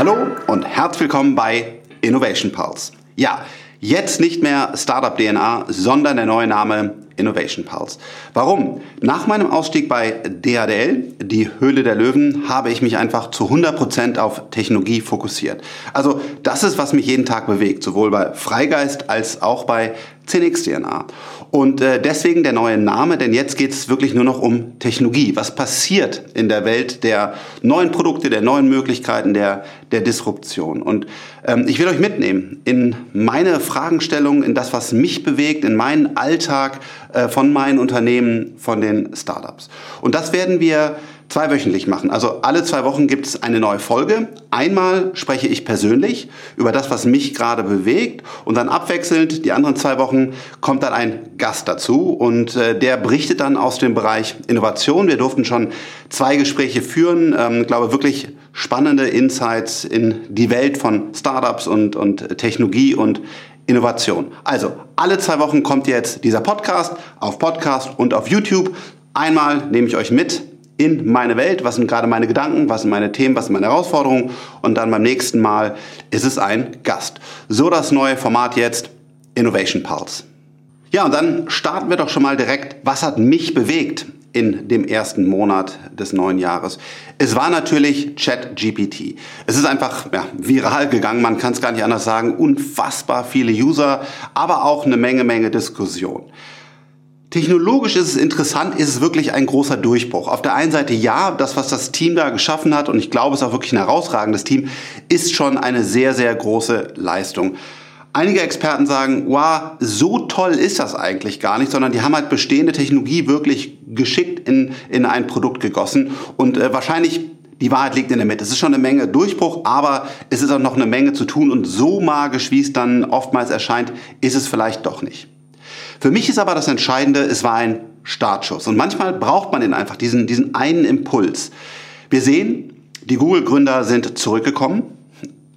Hallo und herzlich willkommen bei Innovation Pulse. Ja, jetzt nicht mehr Startup DNA, sondern der neue Name Innovation Pulse. Warum? Nach meinem Ausstieg bei DHDL, die Höhle der Löwen, habe ich mich einfach zu 100% auf Technologie fokussiert. Also das ist, was mich jeden Tag bewegt, sowohl bei Freigeist als auch bei 10x DNA. Und äh, deswegen der neue Name, denn jetzt geht es wirklich nur noch um Technologie. Was passiert in der Welt der neuen Produkte, der neuen Möglichkeiten, der, der Disruption? Und ähm, ich will euch mitnehmen in meine Fragestellung, in das, was mich bewegt, in meinen Alltag äh, von meinen Unternehmen, von den Startups. Und das werden wir zweiwöchentlich machen. Also alle zwei Wochen gibt es eine neue Folge. Einmal spreche ich persönlich über das, was mich gerade bewegt und dann abwechselnd die anderen zwei Wochen kommt dann ein Gast dazu und äh, der berichtet dann aus dem Bereich Innovation. Wir durften schon zwei Gespräche führen, ähm, glaube wirklich spannende Insights in die Welt von Startups und, und Technologie und Innovation. Also, alle zwei Wochen kommt jetzt dieser Podcast auf Podcast und auf YouTube. Einmal nehme ich euch mit in meine Welt, was sind gerade meine Gedanken, was sind meine Themen, was sind meine Herausforderungen und dann beim nächsten Mal ist es ein Gast. So das neue Format jetzt, Innovation Pulse. Ja, und dann starten wir doch schon mal direkt, was hat mich bewegt in dem ersten Monat des neuen Jahres. Es war natürlich ChatGPT. Es ist einfach ja, viral gegangen, man kann es gar nicht anders sagen. Unfassbar viele User, aber auch eine Menge, Menge Diskussion. Technologisch ist es interessant, ist es wirklich ein großer Durchbruch. Auf der einen Seite ja, das, was das Team da geschaffen hat, und ich glaube, es ist auch wirklich ein herausragendes Team, ist schon eine sehr, sehr große Leistung. Einige Experten sagen, wow, so toll ist das eigentlich gar nicht, sondern die haben halt bestehende Technologie wirklich geschickt in, in ein Produkt gegossen und äh, wahrscheinlich die Wahrheit liegt in der Mitte. Es ist schon eine Menge Durchbruch, aber es ist auch noch eine Menge zu tun und so magisch, wie es dann oftmals erscheint, ist es vielleicht doch nicht. Für mich ist aber das Entscheidende, es war ein Startschuss. Und manchmal braucht man den einfach, diesen, diesen einen Impuls. Wir sehen, die Google-Gründer sind zurückgekommen.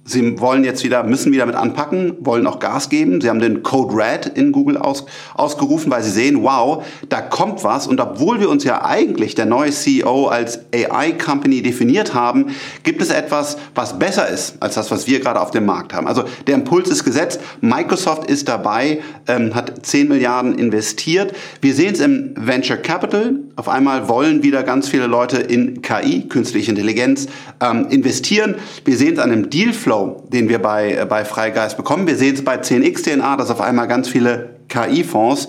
Sie wollen jetzt wieder, müssen wieder mit anpacken, wollen auch Gas geben. Sie haben den Code Red in Google aus, ausgerufen, weil sie sehen, wow, da kommt was. Und obwohl wir uns ja eigentlich der neue CEO als AI Company definiert haben, gibt es etwas, was besser ist als das, was wir gerade auf dem Markt haben. Also der Impuls ist gesetzt. Microsoft ist dabei, ähm, hat 10 Milliarden investiert. Wir sehen es im Venture Capital. Auf einmal wollen wieder ganz viele Leute in KI, künstliche Intelligenz, ähm, investieren. Wir sehen es an dem Dealflow Flow, den wir bei, äh, bei Freigeist bekommen. Wir sehen es bei 10xDNA, dass auf einmal ganz viele KI-Fonds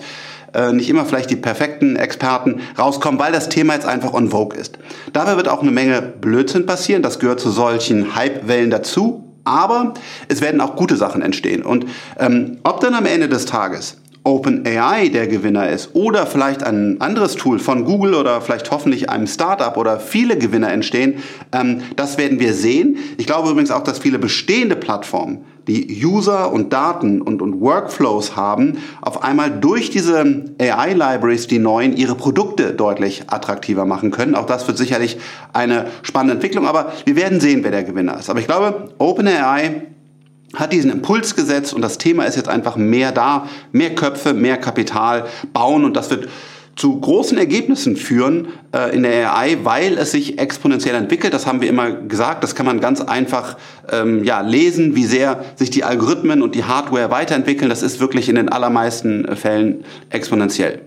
äh, nicht immer vielleicht die perfekten Experten rauskommen, weil das Thema jetzt einfach on vogue ist. Dabei wird auch eine Menge Blödsinn passieren. Das gehört zu solchen Hype-Wellen dazu. Aber es werden auch gute Sachen entstehen. Und ähm, ob dann am Ende des Tages OpenAI der Gewinner ist oder vielleicht ein anderes Tool von Google oder vielleicht hoffentlich einem Startup oder viele Gewinner entstehen, ähm, das werden wir sehen. Ich glaube übrigens auch, dass viele bestehende Plattformen, die User und Daten und, und Workflows haben, auf einmal durch diese AI-Libraries, die neuen, ihre Produkte deutlich attraktiver machen können. Auch das wird sicherlich eine spannende Entwicklung, aber wir werden sehen, wer der Gewinner ist. Aber ich glaube, OpenAI hat diesen Impuls gesetzt und das Thema ist jetzt einfach mehr da, mehr Köpfe, mehr Kapital bauen und das wird zu großen Ergebnissen führen äh, in der AI, weil es sich exponentiell entwickelt. Das haben wir immer gesagt. Das kann man ganz einfach ähm, ja, lesen, wie sehr sich die Algorithmen und die Hardware weiterentwickeln. Das ist wirklich in den allermeisten Fällen exponentiell.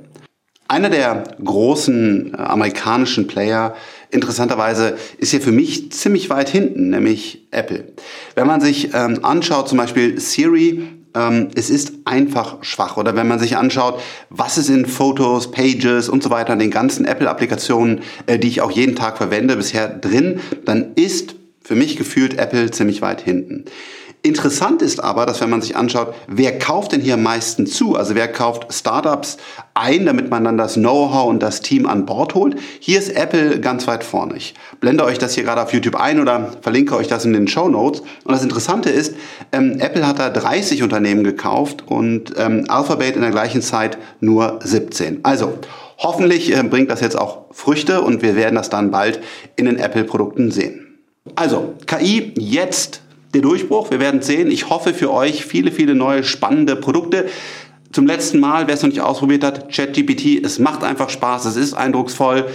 Einer der großen äh, amerikanischen Player interessanterweise ist hier für mich ziemlich weit hinten, nämlich Apple. Wenn man sich ähm, anschaut, zum Beispiel Siri, ähm, es ist einfach schwach. Oder wenn man sich anschaut, was ist in Fotos, Pages und so weiter, den ganzen Apple-Applikationen, äh, die ich auch jeden Tag verwende, bisher drin, dann ist für mich gefühlt Apple ziemlich weit hinten. Interessant ist aber, dass wenn man sich anschaut, wer kauft denn hier am meisten zu? Also wer kauft Startups ein, damit man dann das Know-how und das Team an Bord holt? Hier ist Apple ganz weit vorne. Ich blende euch das hier gerade auf YouTube ein oder verlinke euch das in den Show Notes. Und das Interessante ist, ähm, Apple hat da 30 Unternehmen gekauft und ähm, Alphabet in der gleichen Zeit nur 17. Also hoffentlich äh, bringt das jetzt auch Früchte und wir werden das dann bald in den Apple-Produkten sehen. Also KI jetzt der Durchbruch. Wir werden sehen. Ich hoffe für euch viele, viele neue spannende Produkte. Zum letzten Mal, wer es noch nicht ausprobiert hat, ChatGPT, es macht einfach Spaß, es ist eindrucksvoll.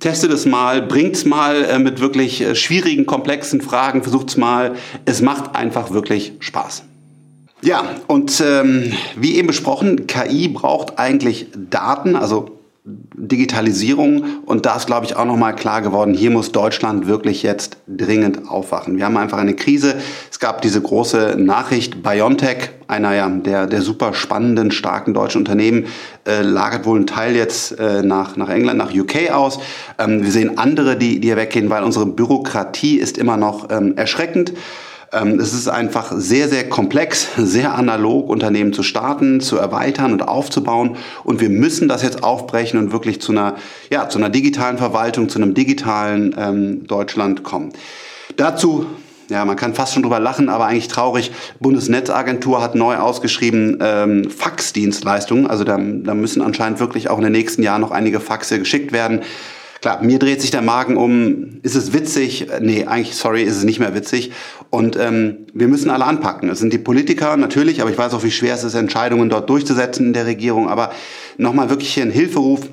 testet es mal, bringt es mal äh, mit wirklich äh, schwierigen, komplexen Fragen, versucht es mal. Es macht einfach wirklich Spaß. Ja, und ähm, wie eben besprochen, KI braucht eigentlich Daten, also Digitalisierung und da ist, glaube ich, auch nochmal klar geworden, hier muss Deutschland wirklich jetzt dringend aufwachen. Wir haben einfach eine Krise. Es gab diese große Nachricht, BioNTech, einer ja, der, der super spannenden, starken deutschen Unternehmen, äh, lagert wohl einen Teil jetzt äh, nach, nach England, nach UK aus. Ähm, wir sehen andere, die, die hier weggehen, weil unsere Bürokratie ist immer noch ähm, erschreckend. Ähm, es ist einfach sehr, sehr komplex, sehr analog, Unternehmen zu starten, zu erweitern und aufzubauen. Und wir müssen das jetzt aufbrechen und wirklich zu einer, ja, zu einer digitalen Verwaltung, zu einem digitalen ähm, Deutschland kommen. Dazu ja, man kann fast schon drüber lachen, aber eigentlich traurig. Bundesnetzagentur hat neu ausgeschrieben ähm, Faxdienstleistungen. Also da, da müssen anscheinend wirklich auch in den nächsten Jahren noch einige Faxe geschickt werden. Klar, mir dreht sich der Magen um, ist es witzig? Nee, eigentlich, sorry, ist es nicht mehr witzig. Und ähm, wir müssen alle anpacken. Es sind die Politiker natürlich, aber ich weiß auch, wie schwer es ist, Entscheidungen dort durchzusetzen in der Regierung. Aber nochmal wirklich hier ein Hilferuf.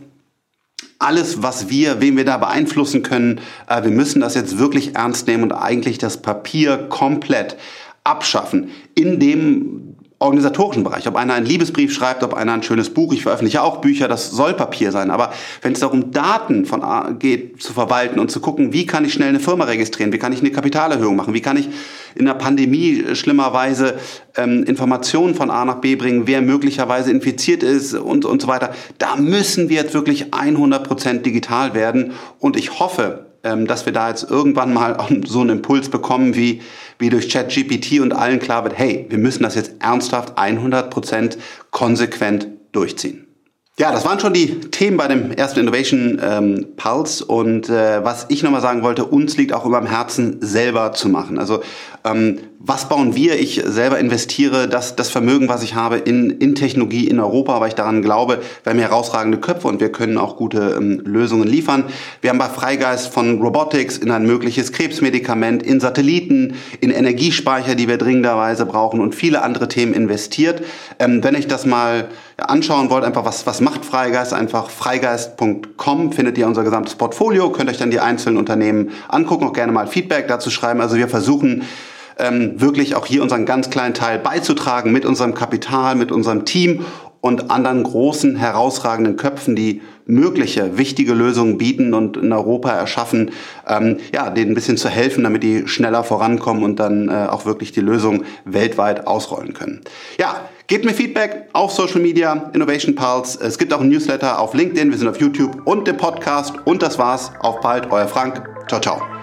Alles, was wir, wen wir da beeinflussen können, äh, wir müssen das jetzt wirklich ernst nehmen und eigentlich das Papier komplett abschaffen. In dem organisatorischen Bereich. Ob einer einen Liebesbrief schreibt, ob einer ein schönes Buch, ich veröffentliche auch Bücher, das soll Papier sein. Aber wenn es darum, Daten von A geht zu verwalten und zu gucken, wie kann ich schnell eine Firma registrieren, wie kann ich eine Kapitalerhöhung machen, wie kann ich in der Pandemie schlimmerweise ähm, Informationen von A nach B bringen, wer möglicherweise infiziert ist und, und so weiter. Da müssen wir jetzt wirklich 100% digital werden. Und ich hoffe, dass wir da jetzt irgendwann mal so einen Impuls bekommen, wie, wie durch ChatGPT und allen klar wird, hey, wir müssen das jetzt ernsthaft 100% konsequent durchziehen. Ja, das waren schon die Themen bei dem ersten Innovation ähm, Pulse und äh, was ich nochmal sagen wollte, uns liegt auch immer am Herzen, selber zu machen. Also ähm, was bauen wir? Ich selber investiere das, das Vermögen, was ich habe, in, in Technologie in Europa, weil ich daran glaube, wir haben herausragende Köpfe und wir können auch gute ähm, Lösungen liefern. Wir haben bei Freigeist von Robotics in ein mögliches Krebsmedikament, in Satelliten, in Energiespeicher, die wir dringenderweise brauchen und viele andere Themen investiert. Ähm, wenn ich das mal anschauen wollt, einfach was, was macht Freigeist, einfach freigeist.com findet ihr unser gesamtes Portfolio, könnt euch dann die einzelnen Unternehmen angucken, auch gerne mal Feedback dazu schreiben. Also wir versuchen, ähm, wirklich auch hier unseren ganz kleinen Teil beizutragen mit unserem Kapital, mit unserem Team und anderen großen, herausragenden Köpfen, die mögliche, wichtige Lösungen bieten und in Europa erschaffen, ähm, ja, denen ein bisschen zu helfen, damit die schneller vorankommen und dann äh, auch wirklich die Lösung weltweit ausrollen können. Ja, gebt mir Feedback auf Social Media, Innovation Pulse. Es gibt auch ein Newsletter auf LinkedIn, wir sind auf YouTube und dem Podcast. Und das war's. Auf bald, euer Frank. Ciao, ciao.